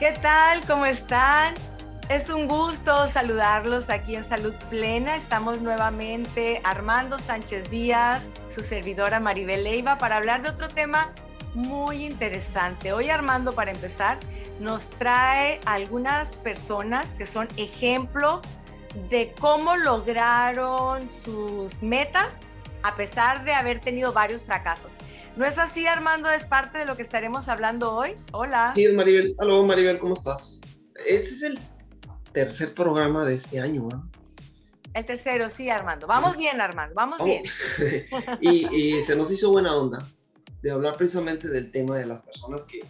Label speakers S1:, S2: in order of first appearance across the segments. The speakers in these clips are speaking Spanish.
S1: ¿Qué tal? ¿Cómo están? Es un gusto saludarlos aquí en Salud Plena. Estamos nuevamente Armando Sánchez Díaz, su servidora Maribel Leiva, para hablar de otro tema muy interesante. Hoy Armando, para empezar, nos trae algunas personas que son ejemplo de cómo lograron sus metas a pesar de haber tenido varios fracasos. ¿No es así, Armando? ¿Es parte de lo que estaremos hablando hoy? Hola.
S2: Sí, es Maribel. Hola, Maribel, ¿cómo estás? Este es el tercer programa de este año, ¿no?
S1: El tercero, sí, Armando. Vamos bien, Armando, vamos bien.
S2: y, se nos hizo buena onda de hablar precisamente del tema de las personas que,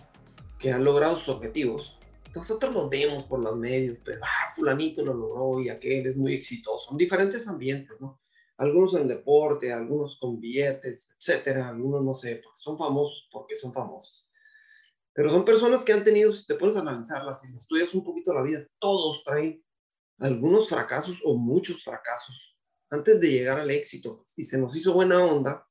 S2: que han logrado sus objetivos. Nosotros los vemos por los medios, pues, ah, fulanito lo logró y aquel es muy exitoso, en diferentes ambientes, ¿no? Algunos en deporte, algunos con billetes, etcétera, algunos no sé, porque son famosos porque son famosos. Pero son personas que han tenido, si te pones a analizarlas y estudias un poquito la vida, todos traen algunos fracasos o muchos fracasos antes de llegar al éxito. Y se nos hizo buena onda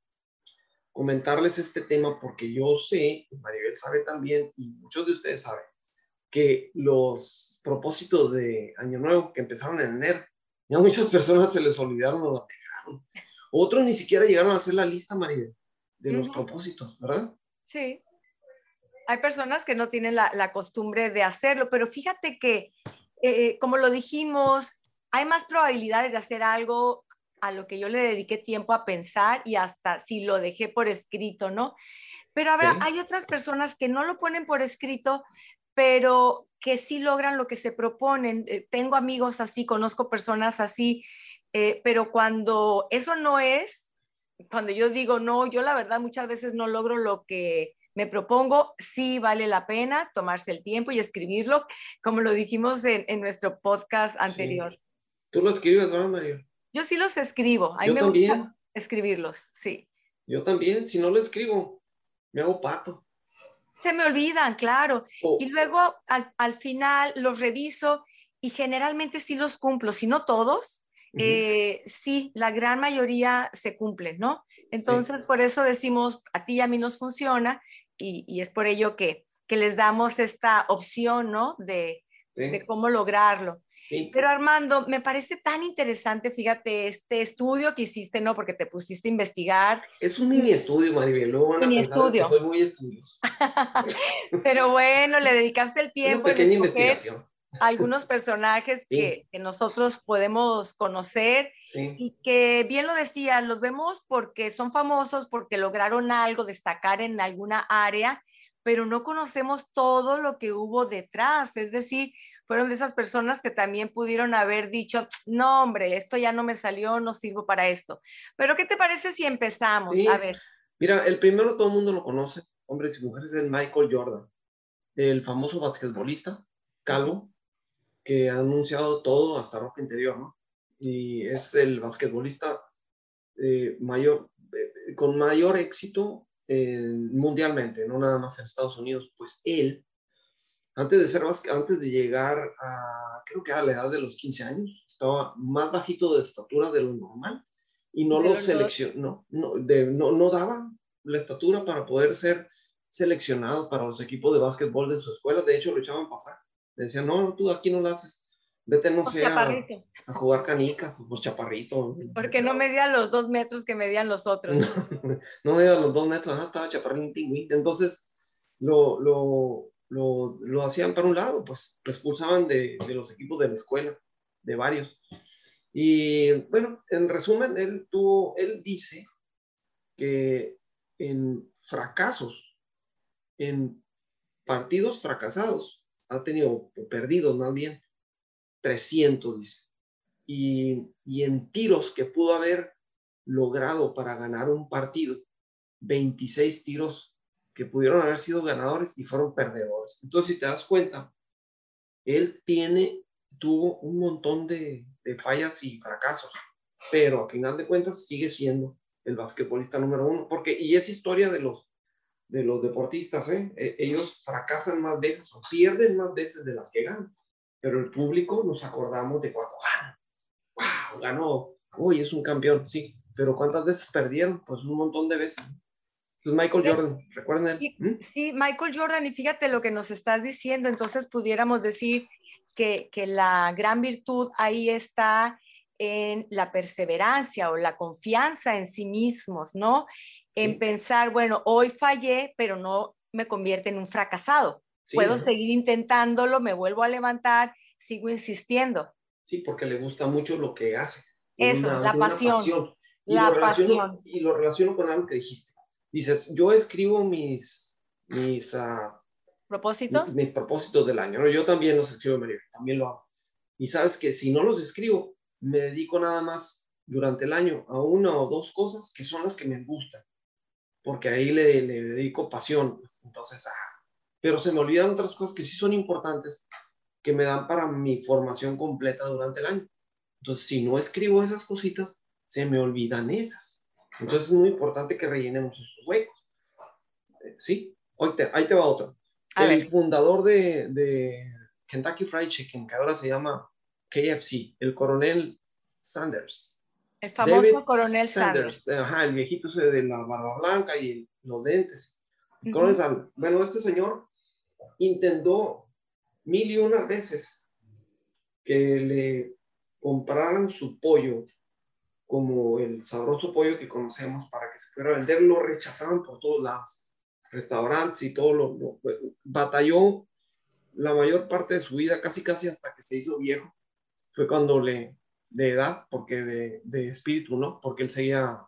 S2: comentarles este tema porque yo sé, Maribel sabe también, y muchos de ustedes saben, que los propósitos de Año Nuevo que empezaron en enero, ya muchas personas se les olvidaron o los dejaron. Otros ni siquiera llegaron a hacer la lista, Maribel, de los propósitos, ¿verdad?
S1: Sí hay personas que no tienen la, costumbre de hacerlo, pero fíjate que, eh, como lo dijimos, hay más probabilidades de hacer algo a lo que yo le dediqué tiempo a pensar y hasta si lo dejé por escrito, ¿no? Pero habrá, hay otras personas que no lo ponen por escrito, pero que sí logran lo que se proponen. Eh, tengo amigos así, conozco personas así, eh, pero cuando eso no es, cuando yo digo no, yo la verdad muchas veces no logro lo que me propongo, sí vale la pena tomarse el tiempo y escribirlo, como lo dijimos en, nuestro podcast anterior.
S2: ¿Tú lo escribes, verdad, María?
S1: Yo sí los escribo. A mí
S2: Yo
S1: me
S2: también.
S1: gusta escribirlos, sí.
S2: Yo también, si no lo escribo, me hago pato.
S1: Se me olvidan, claro.
S2: Oh.
S1: Y luego al, final los reviso y generalmente sí los cumplo, si no todos, eh, sí, la gran mayoría se cumplen, ¿no? Entonces, por eso decimos, a ti y a mí nos funciona y, es por ello que, les damos esta opción, ¿no? De, cómo lograrlo. Pero Armando, me parece tan interesante, fíjate, este estudio que hiciste, ¿no? Porque te pusiste a investigar.
S2: Es un mini estudio, Maribel, luego van a mini estudio. que soy muy estudioso.
S1: Pero bueno, le dedicaste el tiempo.
S2: Una pequeña investigación.
S1: Algunos personajes que, que, nosotros podemos conocer y que, bien lo decía, los vemos porque son famosos, porque lograron algo, destacar en alguna área, pero no conocemos todo lo que hubo detrás. Es decir, fueron de esas personas que también pudieron haber dicho, no, hombre, esto ya no me salió, no sirvo para esto. Pero, ¿qué te parece si empezamos? A ver.
S2: Mira, el primero todo el mundo lo conoce, hombres y mujeres, es Michael Jordan, el famoso basquetbolista, calvo, que ha anunciado todo hasta ropa interior, ¿no? Y es el basquetbolista eh, mayor, eh, con mayor éxito mundialmente, no nada más en Estados Unidos. Pues él, antes de, ser antes de llegar a, creo que a la edad de los 15 años, estaba más bajito de estatura de lo normal y no lo seleccionó, no, no, no daba la estatura para poder ser seleccionado para los equipos de básquetbol de su escuela. De hecho, lo echaban para afuera decían, no, tú aquí no lo haces. Vete, no sé, a, jugar canicas, por chaparrito.
S1: Porque no medía los dos metros que medían los otros.
S2: no, medía los dos metros, no, estaba chaparrín pingüín. Entonces, lo, lo, lo, lo, hacían para un lado, pues lo expulsaban de, de los equipos de la escuela, de varios. Y bueno, en resumen, él tuvo, él dice que en fracasos, en partidos fracasados, ha tenido perdidos más bien 300, dice. Y, y en tiros que pudo haber logrado para ganar un partido, 26 tiros que pudieron haber sido ganadores y fueron perdedores. Entonces, si te das cuenta, él tiene, tuvo un montón de, fallas y fracasos, pero a final de cuentas sigue siendo el basquetbolista número uno, porque, y es historia de los de los deportistas, ¿eh? E, ellos fracasan más veces o pierden más veces de las que ganan, pero el público nos acordamos de cuando ganan. ¡Wow! Ganó, uy, es un campeón, sí, pero ¿cuántas veces perdieron? Pues un montón de veces. Es Michael Jordan, ¿recuerdan?
S1: ¿Mm? Sí, Michael Jordan, y fíjate lo que nos estás diciendo, entonces pudiéramos decir que, que la gran virtud ahí está en la perseverancia o la confianza en sí mismos, ¿no? En pensar, bueno, hoy fallé, pero no me convierte en un fracasado. Puedo seguir intentándolo, me vuelvo a levantar, sigo insistiendo.
S2: Sí, porque le gusta mucho lo que hace.
S1: Eso, la pasión.
S2: Y, la lo pasión. y lo relaciono con algo que dijiste. Dices, yo escribo mis, mis uh,
S1: propósitos.
S2: Mis, propósitos del año. Yo también los escribo, María, también lo hago. Y sabes que si no los escribo, me dedico nada más durante el año a una o dos cosas que son las que me gustan, porque ahí le, le dedico pasión. Pues. Entonces, ah, pero se me olvidan otras cosas que sí son importantes, que me dan para mi formación completa durante el año. Entonces, si no escribo esas cositas, se me olvidan esas. Entonces, es muy importante que rellenemos esos huecos. Eh, ¿Sí? Hoy te, ahí te va otro. el fundador de, de Kentucky Fried Chicken, que ahora se llama KFC, el coronel Sanders.
S1: El famoso coronel Sanders.
S2: Ajá, el viejito ese de la barba blanca y los dentes. coronel Sanders. Bueno, este señor intentó mil y una veces que le compraran su pollo como el sabroso pollo que conocemos para que se fuera a vender, lo rechazaban por todos lados, restaurantes y todo lo, lo batalló la mayor parte de su vida, casi casi hasta que se hizo viejo, fue cuando le, de edad, porque de, de espíritu, ¿no? Porque él seguía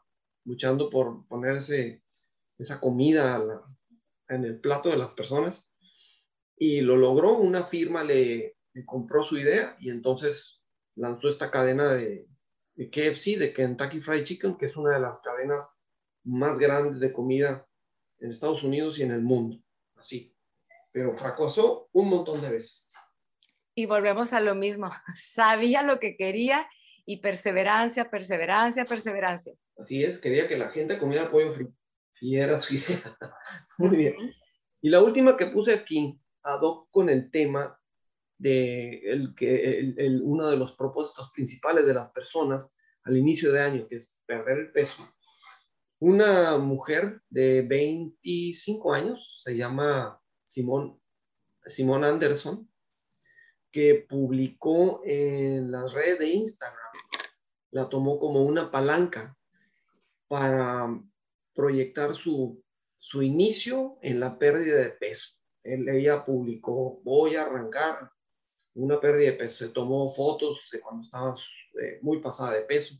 S2: luchando por ponerse esa comida en el plato de las personas. Y lo logró, una firma le, compró su idea y entonces lanzó esta cadena de, de, KFC, de Kentucky Fried Chicken, que es una de las cadenas más grandes de comida en Estados Unidos y en el mundo, así. Pero fracasó un montón de veces.
S1: Y volvemos a lo mismo. Sabía lo que quería y perseverancia, perseverancia, perseverancia.
S2: Así es, quería que la gente comiera pollo frito. Y era su idea. Muy bien. Y la última que puse aquí, ad hoc con el tema de el, que, el, uno de los propósitos principales de las personas al inicio de año, que es perder el peso. Una mujer de 25 años, se llama Simón, Simón Anderson, que publicó en las redes de Instagram, la tomó como una palanca para proyectar su, su inicio en la pérdida de peso. Ella publicó, voy a arrancar una pérdida de peso. Se tomó fotos de cuando estaba eh, muy pasada de peso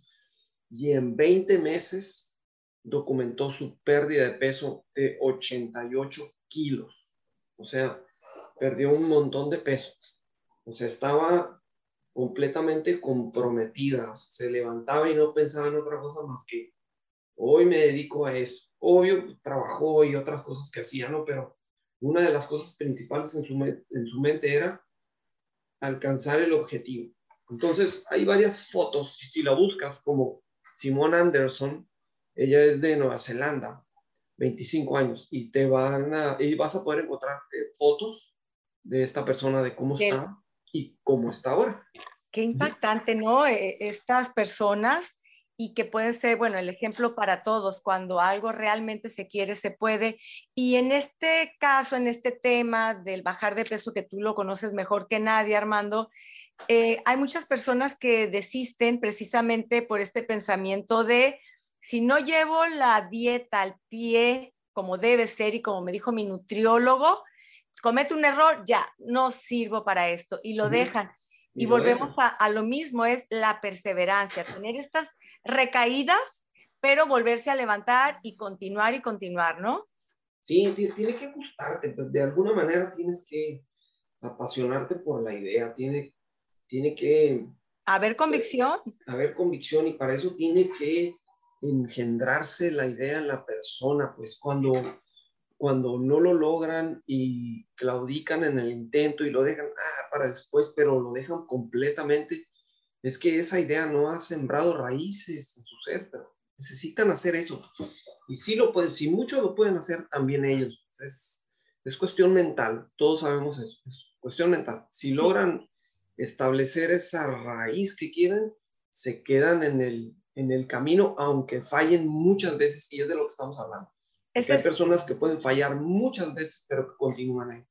S2: y en 20 meses documentó su pérdida de peso de 88 kilos. O sea, perdió un montón de peso. O sea, estaba completamente comprometida, se levantaba y no pensaba en otra cosa más que hoy me dedico a eso. Obvio, trabajó y otras cosas que hacía, ¿no? Pero una de las cosas principales en su, en su mente era alcanzar el objetivo. Entonces, hay varias fotos, si la buscas como Simone Anderson, ella es de Nueva Zelanda, 25 años, y te van a, y vas a poder encontrar eh, fotos de esta persona, de cómo está y cómo está ahora.
S1: Qué impactante, ¿no? E, estas personas y que pueden ser, bueno, el ejemplo para todos, cuando algo realmente se quiere, se puede. Y en este caso, en este tema del bajar de peso, que tú lo conoces mejor que nadie, Armando, eh, hay muchas personas que desisten precisamente por este pensamiento de, si no llevo la dieta al pie como debe ser y como me dijo mi nutriólogo, comete un error, ya, no sirvo para esto y lo dejan. Y, volvemos a, lo mismo, es la perseverancia, tener estas recaídas, pero volverse a levantar y continuar y continuar, ¿no?
S2: Sí, tiene que gustarte, pues, de alguna manera tienes que apasionarte por la idea, tiene, tiene que...
S1: Haber convicción.
S2: haber convicción y para eso tiene que engendrarse la idea en la persona, pues cuando cuando no lo logran y claudican en el intento y lo dejan ah, para después, pero lo dejan completamente, es que esa idea no ha sembrado raíces en su ser, pero necesitan hacer eso. Y si lo pueden, si mucho lo pueden hacer también ellos. Es, es cuestión mental, todos sabemos eso, es cuestión mental. Si logran establecer esa raíz que quieren, se quedan en el, en el camino, aunque fallen muchas veces, y es de lo que estamos hablando hay personas que pueden fallar muchas veces, pero que continúan ahí.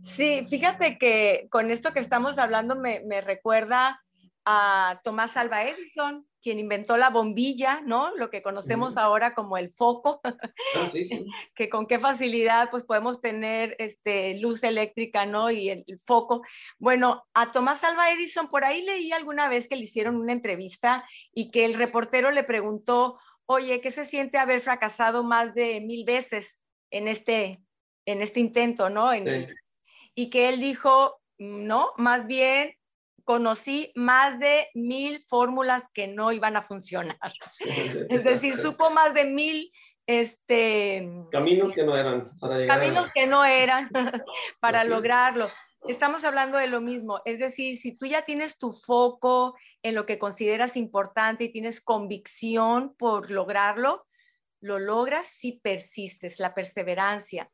S1: Sí, fíjate que con esto que estamos hablando me, me recuerda a Tomás Alva Edison, quien inventó la bombilla, ¿no? Lo que conocemos ahora como el foco,
S2: ah, sí, sí.
S1: que con qué facilidad pues podemos tener este, luz eléctrica, ¿no? Y el, foco. Bueno, a Tomás Alva Edison, por ahí leí alguna vez que le hicieron una entrevista y que el reportero le preguntó, oye, ¿qué se siente haber fracasado más de mil veces en este, en este intento, ¿no? Y que él dijo, no, más bien conocí más de mil fórmulas que no iban a funcionar. es decir, supo más de mil este,
S2: caminos que no eran
S1: para llegar caminos que no eran para lograrlo. Estamos hablando de lo mismo, es decir, si tú ya tienes tu foco en lo que consideras importante y tienes convicción por lograrlo, lo logras si persistes, la perseverancia.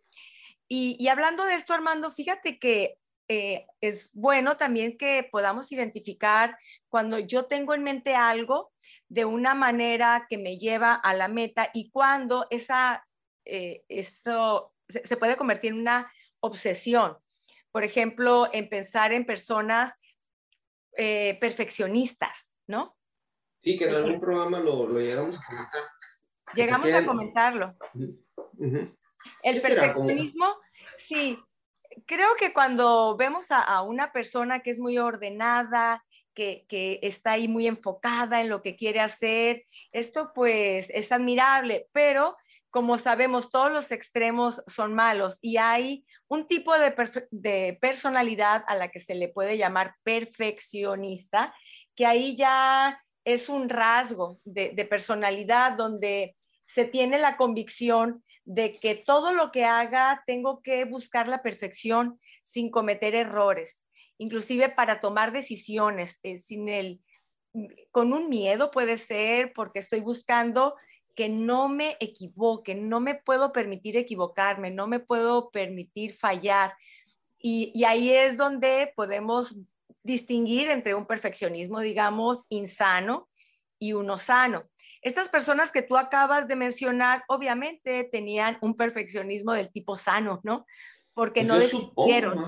S1: Y, y hablando de esto, Armando, fíjate que eh, es bueno también que podamos identificar cuando yo tengo en mente algo de una manera que me lleva a la meta y cuando esa, eh, eso se, puede convertir en una obsesión. Por ejemplo, en pensar en personas eh, perfeccionistas, ¿no?
S2: Sí, que en algún programa lo, llegamos a comentar.
S1: Llegamos a comentarlo. El perfeccionismo, sí, creo que cuando vemos a, una persona que es muy ordenada, que, está ahí muy enfocada en lo que quiere hacer, esto pues es admirable, pero como sabemos, todos los extremos son malos y hay un tipo de, personalidad a la que se le puede llamar perfeccionista, que ahí ya es un rasgo de personalidad donde se tiene la convicción de que todo lo que haga tengo que buscar la perfección sin cometer errores, inclusive para tomar decisiones, eh, sin el, con un miedo puede ser porque estoy buscando que no me equivoque, no me puedo permitir equivocarme, no me puedo permitir fallar. Y, y ahí es donde podemos distinguir entre un perfeccionismo, digamos, insano y uno sano. Estas personas que tú acabas de mencionar, obviamente tenían un perfeccionismo del tipo sano, ¿no? Porque no desistieron.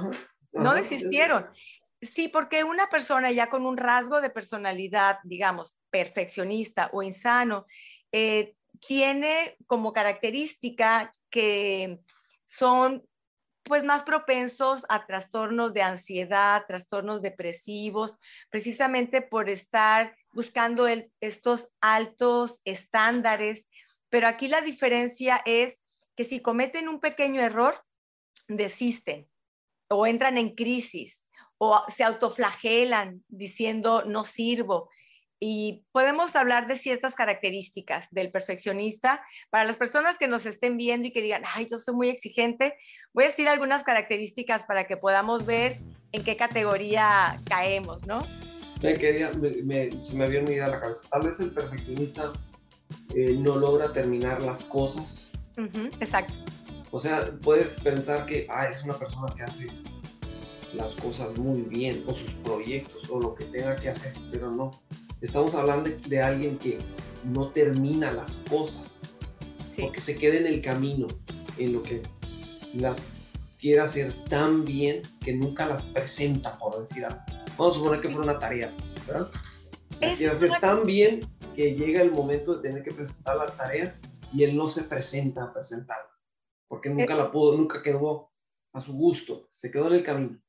S1: no desistieron. Sí, porque una persona ya con un rasgo de personalidad, digamos, perfeccionista o insano, eh, tiene como característica que son pues más propensos a trastornos de ansiedad, trastornos depresivos, precisamente por estar buscando estos altos estándares. Pero aquí la diferencia es que si cometen un pequeño error, desisten o entran en crisis o se autoflagelan diciendo no sirvo. Y podemos hablar de ciertas características del perfeccionista. Para las personas que nos estén viendo y que digan, ay, yo soy muy exigente, voy a decir algunas características para que podamos ver en qué categoría caemos, ¿no?
S2: Me quería, me, se me había unida a la cabeza. Tal vez el perfeccionista eh, no logra terminar las cosas.
S1: exacto.
S2: O sea, puedes pensar que ah, es una persona que hace las cosas muy bien, o sus proyectos, o lo que tenga que hacer, pero no. Estamos hablando de, alguien que no termina las cosas, sí. porque se queda en el camino, en lo que las quiere hacer tan bien que nunca las presenta, por decir algo. Vamos a suponer que fuera una tarea, ¿verdad? quiere hacer tan bien que llega el momento de tener que presentar la tarea y él no se presenta a presentarla, porque nunca la pudo, nunca quedó a su gusto, se quedó en el camino.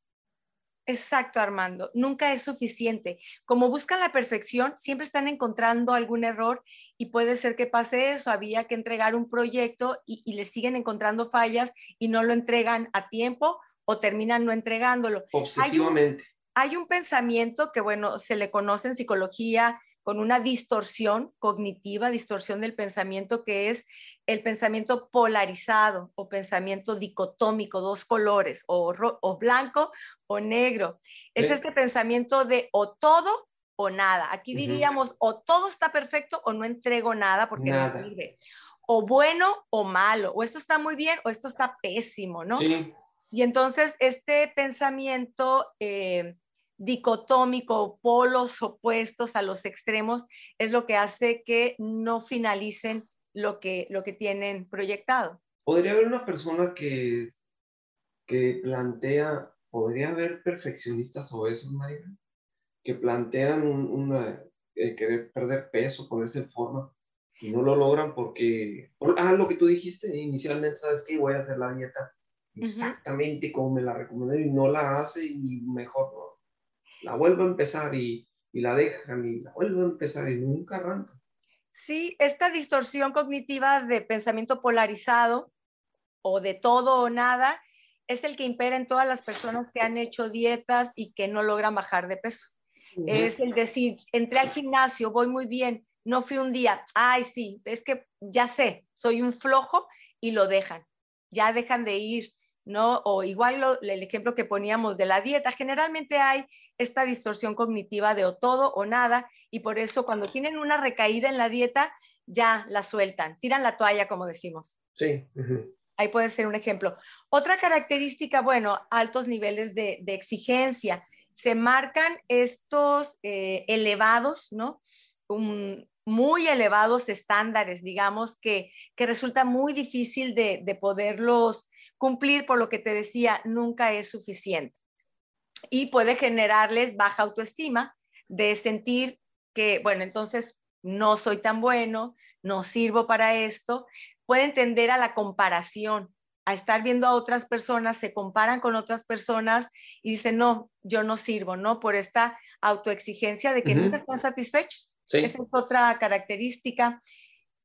S1: Exacto, Armando. Nunca es suficiente. Como buscan la perfección, siempre están encontrando algún error y puede ser que pase eso. Había que entregar un proyecto y, y le siguen encontrando fallas y no lo entregan a tiempo o terminan no entregándolo.
S2: Obsesivamente
S1: hay un pensamiento que, bueno, se le conoce en psicología con una distorsión cognitiva, distorsión del pensamiento, que es el pensamiento polarizado o pensamiento dicotómico, dos colores, o, o blanco o negro. Es este pensamiento de o todo o nada. Aquí diríamos o todo está perfecto o no entrego nada porque no sirve. O bueno o malo, o esto está muy bien o esto está pésimo, ¿no?
S2: Sí.
S1: Y entonces este pensamiento eh, dicotómico, polos opuestos a los extremos, es lo que hace que no finalicen lo que, lo que tienen proyectado.
S2: Podría haber una persona que, que plantea, podría haber perfeccionistas o eso, María, que plantean un, una, eh, querer perder peso, ponerse en forma, y no lo logran porque, ah, lo que tú dijiste inicialmente, sabes que voy a hacer la dieta exactamente como me la recomendé y no la hace y mejor no. La vuelvo a empezar y, y la dejan y la vuelvo a empezar y nunca arranca.
S1: Sí, esta distorsión cognitiva de pensamiento polarizado o de todo o nada es el que impera en todas las personas que han hecho dietas y que no logran bajar de peso. Es el decir, entré al gimnasio, voy muy bien, no fui un día, ay, sí, es que ya sé, soy un flojo y lo dejan, ya dejan de ir, ¿no? O igual el ejemplo que poníamos de la dieta, generalmente hay esta distorsión cognitiva de o todo o nada, y por eso cuando tienen una recaída en la dieta, ya la sueltan, tiran la toalla, como decimos.
S2: Sí.
S1: Ahí puede ser un ejemplo. Otra característica, bueno, altos niveles de, exigencia. Se marcan estos eh, elevados, ¿no? muy elevados estándares, digamos, que, que resulta muy difícil de, de poderlos cumplir, por lo que te decía, nunca es suficiente. Y puede generarles baja autoestima de sentir que, bueno, entonces no soy tan bueno, no sirvo para esto. Pueden tender a la comparación, a estar viendo a otras personas, se comparan con otras personas y dicen, no, yo no sirvo, ¿no? Por esta autoexigencia de que nunca están satisfechos. Esa es otra característica.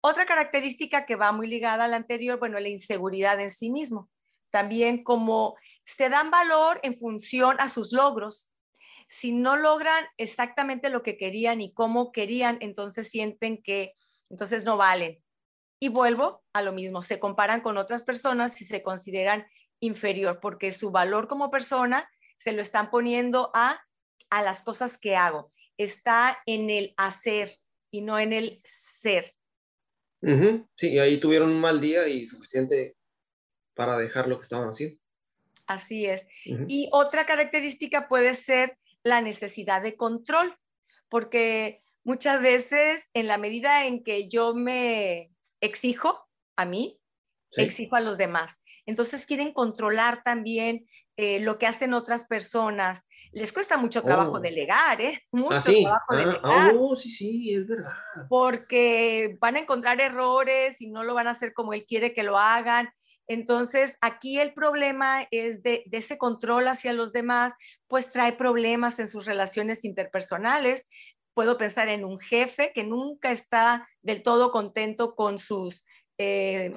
S1: Otra característica que va muy ligada a la anterior, bueno, la inseguridad en sí mismo también como se dan valor en función a sus logros. Si no logran exactamente lo que querían y cómo querían, entonces sienten que entonces no valen. Y vuelvo a lo mismo, se comparan con otras personas y se consideran inferior porque su valor como persona se lo están poniendo a, a las cosas que hago. Está en el hacer y no en el ser.
S2: Sí, ahí tuvieron un mal día y suficiente para dejar lo que estaban haciendo.
S1: Así es. Y otra característica puede ser la necesidad de control, porque muchas veces en la medida en que yo me exijo a mí, exijo a los demás. Entonces quieren controlar también eh, lo que hacen otras personas. Les cuesta mucho trabajo oh. delegar, ¿eh? Mucho
S2: ¿Ah, trabajo ah, delegar. Oh, sí, sí, es verdad.
S1: Porque van a encontrar errores y no lo van a hacer como él quiere que lo hagan. Entonces, aquí el problema es de, ese control hacia los demás, pues trae problemas en sus relaciones interpersonales. Puedo pensar en un jefe que nunca está del todo contento con sus eh,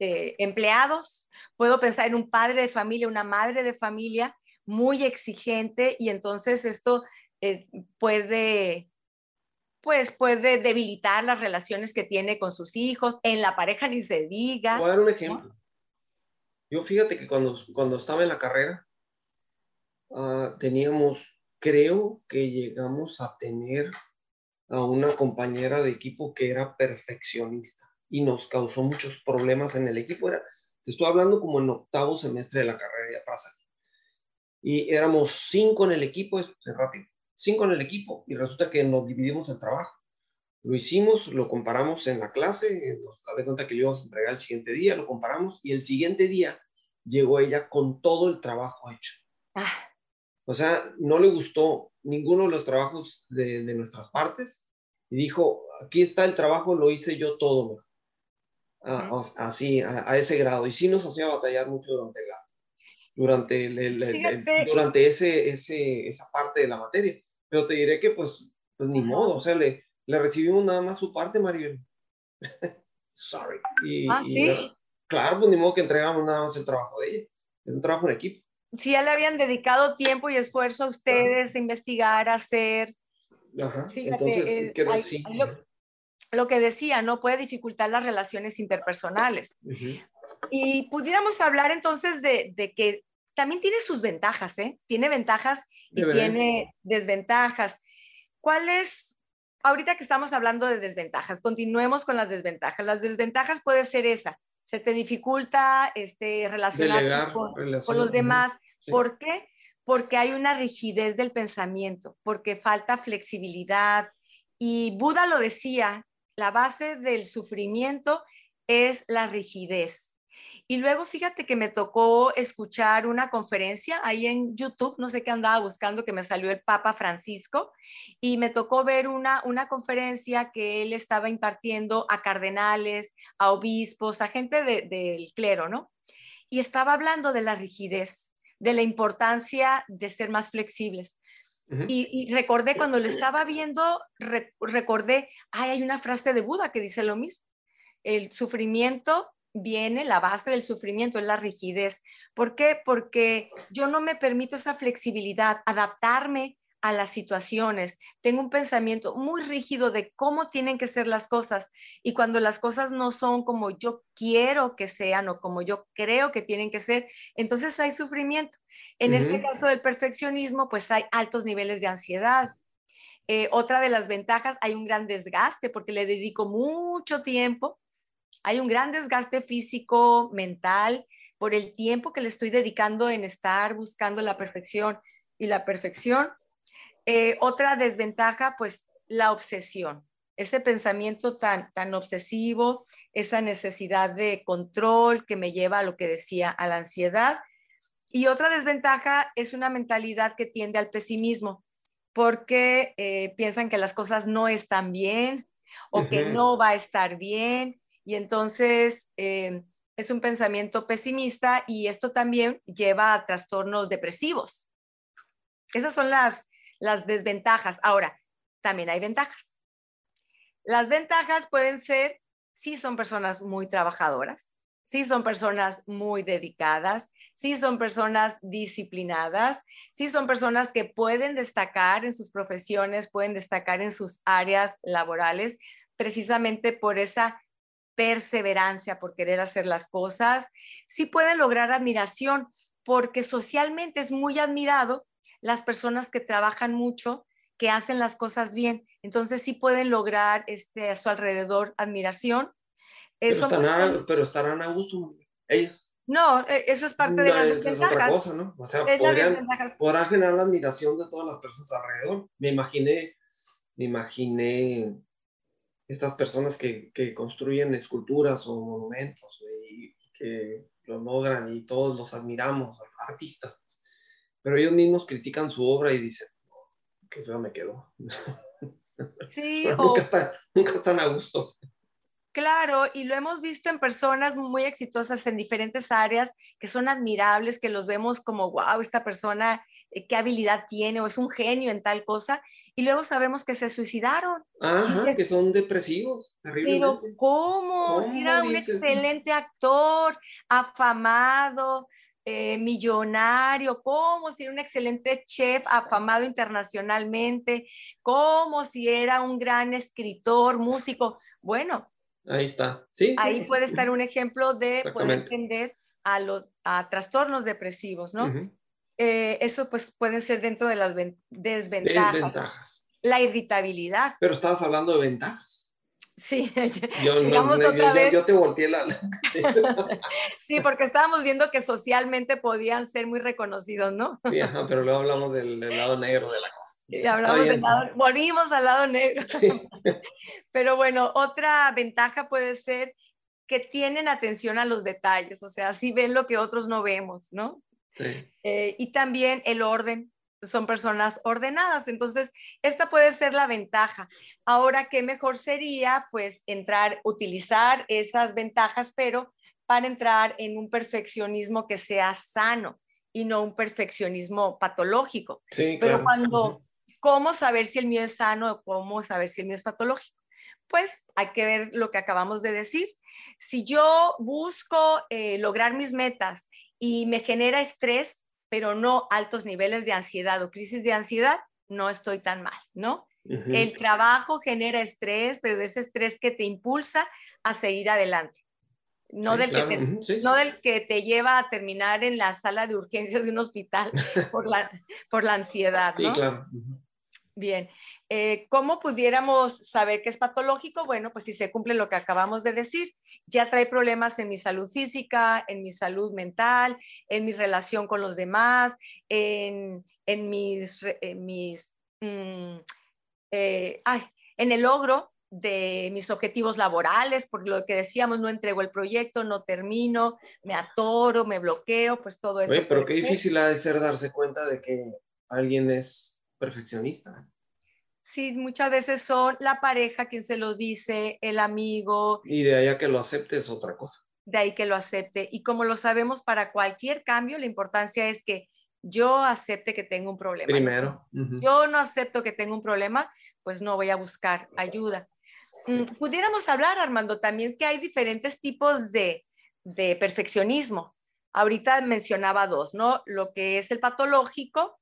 S1: eh, empleados. Puedo pensar en un padre de familia, una madre de familia muy exigente y entonces esto eh, puede pues puede debilitar las relaciones que tiene con sus hijos, en la pareja ni se diga.
S2: Voy a dar un ejemplo. Yo fíjate que cuando, cuando estaba en la carrera, ah, teníamos, creo que llegamos a tener a una compañera de equipo que era perfeccionista y nos causó muchos problemas en el equipo. Era, te estoy hablando como en octavo semestre de la carrera, ya pasa. Y éramos cinco en el equipo, rápido, cinco en el equipo y resulta que nos dividimos el trabajo. Lo hicimos, lo comparamos en la clase, nos da cuenta que íbamos a entregar el siguiente día, lo comparamos y el siguiente día llegó ella con todo el trabajo hecho. Ah. O sea, no le gustó ninguno de los trabajos de, nuestras partes y dijo, aquí está el trabajo, lo hice yo todo. Ah, así, a, ese grado. Y sí nos hacía batallar mucho durante durante, el, durante ese, ese, esa parte de la materia. Pero te diré que pues, pues ni modo, o sea, le, le recibimos nada más su parte, Mario. Sorry. Y,
S1: ah, ¿sí?
S2: claro, pues ni modo que entregamos nada más el trabajo de ella. Es un trabajo en equipo.
S1: Si ya le habían dedicado tiempo y esfuerzo a ustedes a investigar, a hacer.
S2: Ají. entonces, eh, que sí.
S1: lo, que decía, ¿no? Puede dificultar las relaciones interpersonales. Y pudiéramos hablar entonces de, de, que también tiene sus ventajas, ¿eh? Tiene ventajas y tiene desventajas. ¿Cuáles ahorita que estamos hablando de desventajas, continuemos con las desventajas. Las desventajas puede ser esa, se te dificulta este, relacionarte con, los demás. ¿Por qué? Porque hay una rigidez del pensamiento, porque falta flexibilidad. Y Buda lo decía, la base del sufrimiento es la rigidez. Y luego fíjate que me tocó escuchar una conferencia ahí en YouTube, no sé qué andaba buscando, que me salió el Papa Francisco, y me tocó ver una, una conferencia que él estaba impartiendo a cardenales, a obispos, a gente del clero, ¿no? Y estaba hablando de la rigidez, de la importancia de ser más flexibles. y, recordé cuando lo estaba viendo, recordé, ay, hay una frase de Buda que dice lo mismo. El sufrimiento viene la base del sufrimiento, es la rigidez. ¿Por qué? Porque yo no me permito esa flexibilidad, adaptarme a las situaciones. Tengo un pensamiento muy rígido de cómo tienen que ser las cosas y cuando las cosas no son como yo quiero que sean o como yo creo que tienen que ser, entonces hay sufrimiento. En este caso del perfeccionismo, pues hay altos niveles de ansiedad. Eh, otra de las ventajas, hay un gran desgaste porque le dedico mucho tiempo hay un gran desgaste físico, mental, por el tiempo que le estoy dedicando en estar buscando la perfección y la perfección. Eh, otra desventaja, pues la obsesión, ese pensamiento tan, tan obsesivo, esa necesidad de control que me lleva a lo que decía, a la ansiedad. Y otra desventaja es una mentalidad que tiende al pesimismo, porque eh, piensan que las cosas no están bien o que no va a estar bien y entonces eh, es un pensamiento pesimista y esto también lleva a trastornos depresivos. Esas son las, las desventajas. Ahora, también hay ventajas. Las ventajas pueden ser si son personas muy trabajadoras, si son personas muy dedicadas, si son personas disciplinadas, si son personas que pueden destacar en sus profesiones, pueden destacar en sus áreas laborales, precisamente por esa perseverancia por querer hacer las cosas, sí puede lograr admiración, porque socialmente es muy admirado las personas que trabajan mucho, que hacen las cosas bien. Entonces sí pueden lograr este, a su alrededor admiración.
S2: Pero, estarán, pero estarán a gusto ellas.
S1: No, e, eso es parte de las
S2: es, es otra cosa, ¿no? O sea, podrían, podrán generar la admiración de todas las personas alrededor. Me imaginé, me imaginé estas personas que, que construyen esculturas o monumentos y que lo logran y todos los admiramos, artistas. Pues. Pero ellos mismos critican su obra y dicen, qué feo me quedó.
S1: Sí,
S2: nunca, están, nunca están a gusto.
S1: Claro, y lo hemos visto en personas muy exitosas en diferentes áreas que son admirables, que los vemos como, wow, esta persona, qué habilidad tiene o es un genio en tal cosa, y luego sabemos que se suicidaron.
S2: Ajá, que, son depresivos.
S1: Pero ¿cómo? si era un excelente actor, afamado, eh, millonario, como si era un excelente chef afamado internacionalmente, como si era un gran escritor, músico. Bueno,
S2: Ahí está, sí.
S1: Ahí puede estar un ejemplo de poder entender a, los, a trastornos depresivos, ¿no? Eh, eso pues puede ser dentro de las desventajas. Desventajas. La irritabilidad.
S2: Pero estabas hablando de ventajas.
S1: Sí,
S2: yo, no, yo, te volteé la...
S1: sí, porque estábamos viendo que socialmente podían ser muy reconocidos, ¿no?
S2: sí, ajá, pero luego hablamos del, lado negro de la cosa.
S1: Y hablamos del lado, volvimos al lado negro. pero bueno, otra ventaja puede ser que tienen atención a los detalles, o sea, sí ven lo que otros no vemos, ¿no? Sí. Eh, y también el orden, son personas ordenadas. Entonces, esta puede ser la ventaja. Ahora, ¿qué mejor sería? Pues entrar, utilizar esas ventajas, pero para entrar en un perfeccionismo que sea sano y no un perfeccionismo patológico.
S2: Sí,
S1: pero cuando, ¿cómo saber si el mío es sano o cómo saber si el mío es patológico? Pues hay que ver lo que acabamos de decir. Si yo busco eh, lograr mis metas y me genera estrés, pero no altos niveles de ansiedad o crisis de ansiedad, no estoy tan mal, ¿no? El trabajo genera estrés, pero ese estrés que te impulsa a seguir adelante. No, del que te, no del que te lleva a terminar en la sala de urgencias de un hospital por la, por la ansiedad.
S2: ¿no? Sí, claro.
S1: Bien, eh, ¿cómo pudiéramos saber que es patológico? Bueno, pues si se cumple lo que acabamos de decir, ya trae problemas en mi salud física, en mi salud mental, en mi relación con los demás, en, mis, mis mm, eh, en el logro de mis objetivos laborales, por lo que decíamos, no entrego el proyecto, no termino, me atoro, me bloqueo, pues todo eso.
S2: Oye, pero qué difícil ha de ser darse cuenta de que alguien es perfeccionista.
S1: Sí, muchas veces son la pareja quien se lo dice, el amigo.
S2: Y de allá que lo acepte es otra cosa.
S1: De ahí que lo acepte. Y como lo sabemos, para cualquier cambio, la importancia es que yo acepte que tengo un problema.
S2: Primero.
S1: Yo no acepto que tengo un problema, pues no voy a buscar ayuda. Mm, pudiéramos hablar, Armando, también que hay diferentes tipos de, de perfeccionismo. Ahorita mencionaba dos, ¿no? Lo que es el patológico,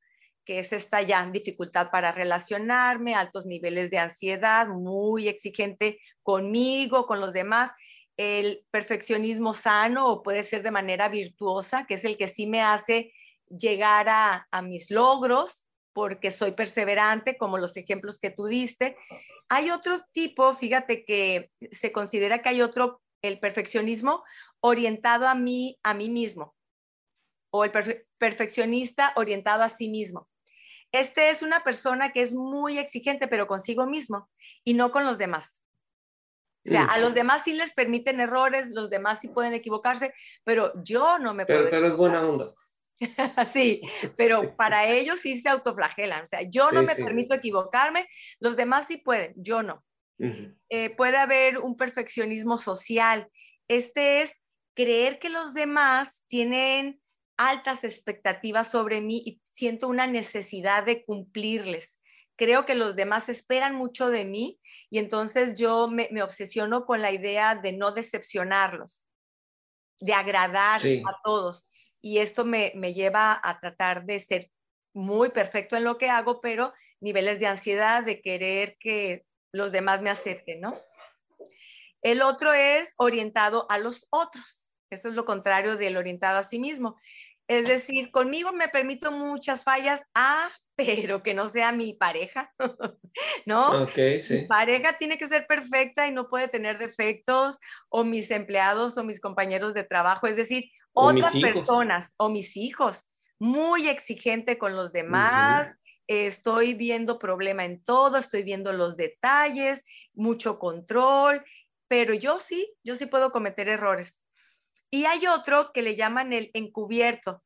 S1: que es esta ya dificultad para relacionarme, altos niveles de ansiedad, muy exigente conmigo, con los demás, el perfeccionismo sano o puede ser de manera virtuosa, que es el que sí me hace llegar a, a mis logros porque soy perseverante, como los ejemplos que tú diste. Hay otro tipo, fíjate que se considera que hay otro, el perfeccionismo orientado a mí, a mí mismo, o el perfeccionista orientado a sí mismo. Este es una persona que es muy exigente, pero consigo mismo y no con los demás. O sea, a los demás sí les permiten errores, los demás sí pueden equivocarse, pero yo no me
S2: puedo. Pero es buena onda.
S1: sí, pero para ellos sí se autoflagelan. O sea, yo no me permito equivocarme, los demás sí pueden, yo no. Eh, puede haber un perfeccionismo social. Este es creer que los demás tienen altas expectativas sobre mí y siento una necesidad de cumplirles. Creo que los demás esperan mucho de mí y entonces yo me, obsesiono con la idea de no decepcionarlos, de agradar a todos y esto me, lleva a tratar de ser muy perfecto en lo que hago, pero niveles de ansiedad, de querer que los demás me acepten, ¿no? El otro es orientado a los otros. Eso es lo contrario del orientado a sí mismo. Es decir, conmigo me permito muchas fallas, ah, pero que no sea mi pareja, ¿no?
S2: Ok, sí.
S1: Mi pareja tiene que ser perfecta y no puede tener defectos, o mis empleados o mis compañeros de trabajo. Es decir, otras personas o mis hijos, muy exigente con los demás, estoy viendo problema en todo, estoy viendo los detalles, mucho control, pero yo sí, yo sí puedo cometer errores. Y hay otro que le llaman el encubierto.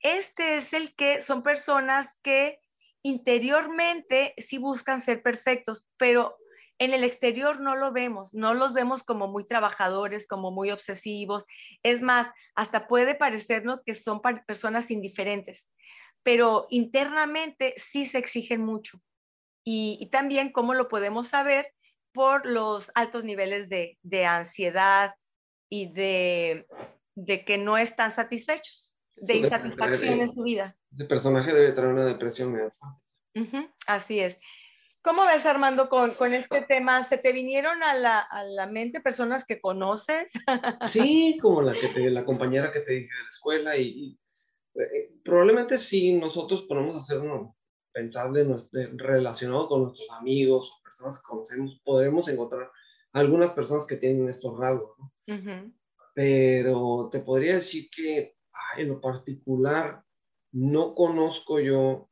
S1: Este es el que son personas que interiormente sí buscan ser perfectos, pero en el exterior no lo vemos, no los vemos como muy trabajadores, como muy obsesivos. Es más, hasta puede parecernos que son personas indiferentes, pero internamente sí se exigen mucho. Y, también, ¿cómo lo podemos saber? Por los altos niveles de, ansiedad y de, que no están satisfechos, de insatisfacción en su vida.
S2: Ese personaje debe traer una depresión
S1: así es. ¿Cómo ves, Armando, con, con este tema? ¿Se te vinieron a la, a la mente personas que conoces?
S2: Sí, como la, que te, la compañera que te dije de la escuela y, eh, probablemente sí, nosotros podemos hacernos pensar de, relacionado con nuestros amigos personas que conocemos, podremos encontrar algunas personas que tienen estos rasgos, ¿no? Pero te podría decir que en lo particular no conozco yo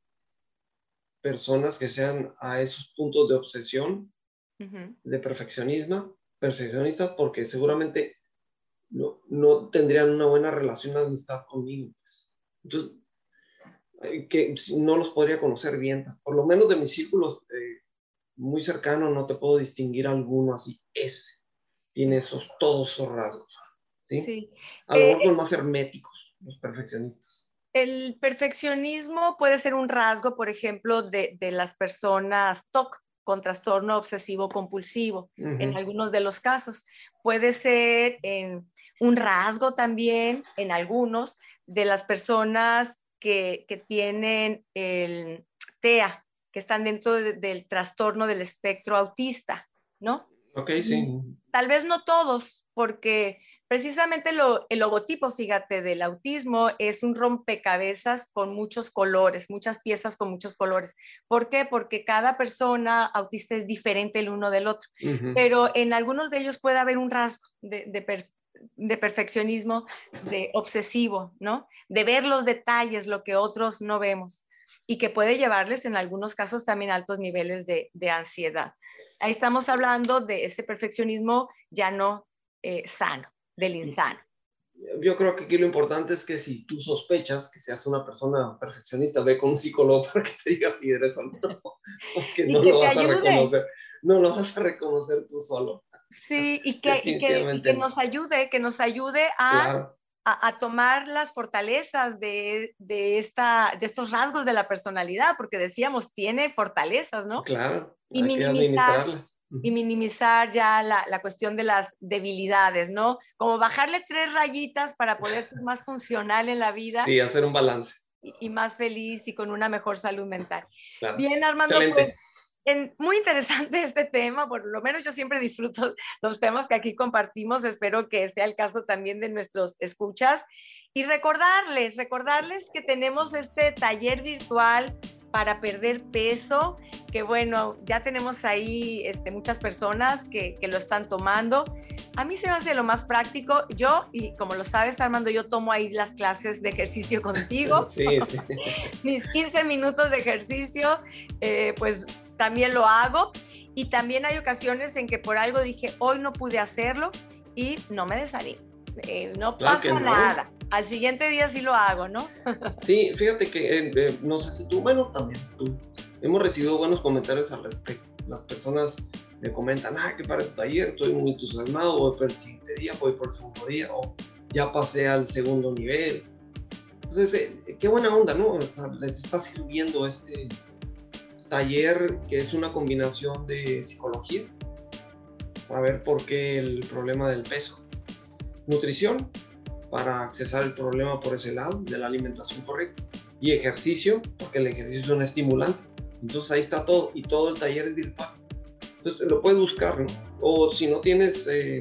S2: personas que sean a esos puntos de obsesión, de perfeccionismo, perfeccionistas, porque seguramente no, no, tendrían una buena relación de amistad conmigo. Pues. Entonces, que no los podría conocer bien. Por lo menos de mis círculos eh, muy cercanos no te puedo distinguir alguno así. Ese tiene esos, todos esos rasgos. ¿sí? A lo mejor eh, más herméticos, los perfeccionistas.
S1: El perfeccionismo puede ser un rasgo, por ejemplo, de, las personas TOC, con trastorno obsesivo compulsivo, en algunos de los casos. Puede ser un rasgo también, en algunos, de las personas que, tienen el TEA, que están dentro del trastorno del espectro autista, ¿no?
S2: Ok, sí.
S1: Tal vez no todos, porque Precisamente el logotipo, fíjate, del autismo es un rompecabezas con muchos colores, muchas piezas con muchos colores. ¿Por qué? Porque cada persona autista es diferente el uno del otro, pero en algunos de ellos puede haber un rasgo de, perfeccionismo, de obsesivo, ¿no? De ver los detalles, lo que otros no vemos. Y que puede llevarles en algunos casos también altos niveles de, ansiedad. Ahí estamos hablando de ese perfeccionismo ya no eh, sano, del insano.
S2: Yo creo que aquí lo importante es que si tú sospechas que seas una persona perfeccionista, ve con un psicólogo para que te diga si eres o no, porque no lo vas a reconocer, no lo vas a reconocer tú solo.
S1: Sí, y que, que, nos ayude, que nos ayude a, a, tomar las fortalezas de, de, esta, de estos rasgos de la personalidad, porque decíamos, tiene fortalezas, ¿no?
S2: Claro.
S1: Y minimizar, y minimizar ya la, la, cuestión de las debilidades, ¿no? Como bajarle tres rayitas para poder ser más funcional en la vida.
S2: Sí, hacer un balance.
S1: Y, más feliz y con una mejor salud mental. Bien, Armando, pues muy interesante este tema, por lo menos yo siempre disfruto los temas que aquí compartimos, espero que sea el caso también de nuestros escuchas. Y recordarles, recordarles que tenemos este taller virtual para perder peso, que bueno, ya tenemos ahí este, muchas personas que, que, lo están tomando. A mí se me hace lo más práctico. Yo, y como lo sabes, Armando, yo tomo ahí las clases de ejercicio contigo.
S2: Sí, sí.
S1: Mis 15 minutos de ejercicio, eh, pues también lo hago y también hay ocasiones en que por algo dije, hoy no pude hacerlo y no me desanimo. Eh, no pasa nada. Al siguiente día sí lo hago, ¿no?
S2: sí, fíjate que eh, eh, no sé si tú, bueno, también tú. Hemos recibido buenos comentarios al respecto. Las personas me comentan, ah, que para el taller estoy muy entusiasmado, voy por el siguiente día, voy por el segundo día, o ya pasé al segundo nivel. Entonces, qué buena onda, ¿no? Les está sirviendo este, taller que es una combinación de psicología para ver por qué el problema del peso. Nutrición para accesar el problema por ese lado de la alimentación correcta. Y ejercicio, porque el ejercicio es un estimulante. Entonces ahí está todo y todo el taller es virtual. Entonces lo puedes buscar, ¿no? O si no tienes eh,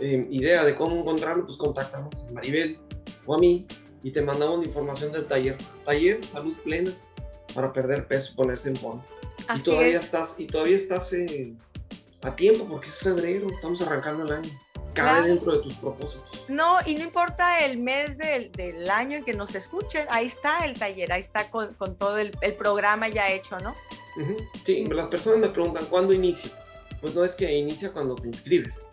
S2: eh, idea de cómo encontrarlo, pues contáctanos a Maribel o a mí y te mandamos la información del taller. Taller Salud Plena para perder peso, ponerse en forma. y todavía estás, y todavía estás a tiempo porque es febrero, estamos arrancando el año. Cabe dentro de tus propósitos.
S1: No, y no importa el mes del, del, año en que nos escuchen, ahí está el taller, ahí está con, con todo el, el, programa ya hecho, ¿no?
S2: Sí, las personas me preguntan, ¿cuándo inicia? Pues no es que inicia cuando te inscribes,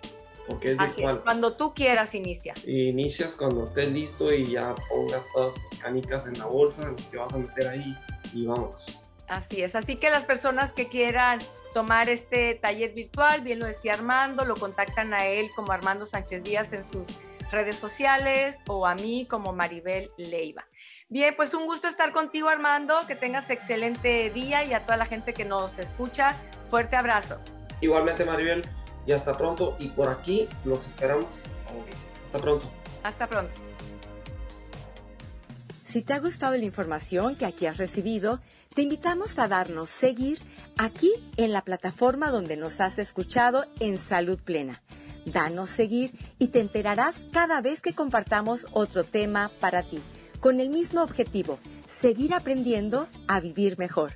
S2: porque es virtual.
S1: cuando tú quieras inicia.
S2: Y inicias cuando estés listo y ya pongas todas tus canicas en la bolsa, que vas a meter ahí y vamos.
S1: Así es, así que las personas que quieran tomar este taller virtual, bien lo decía Armando, lo contactan a él como Armando Sánchez Díaz en sus redes sociales o a mí como Maribel Leiva. Bien, pues un gusto estar contigo Armando, que tengas excelente día y a toda la gente que nos escucha, fuerte abrazo.
S2: Igualmente Maribel, y hasta pronto y por aquí los esperamos. Hasta pronto.
S1: Hasta pronto. Si te ha gustado la información que aquí has recibido, te invitamos a darnos seguir aquí en la plataforma donde nos has escuchado en Salud Plena. Danos seguir y te enterarás cada vez que compartamos otro tema para ti, con el mismo objetivo, seguir aprendiendo a vivir mejor.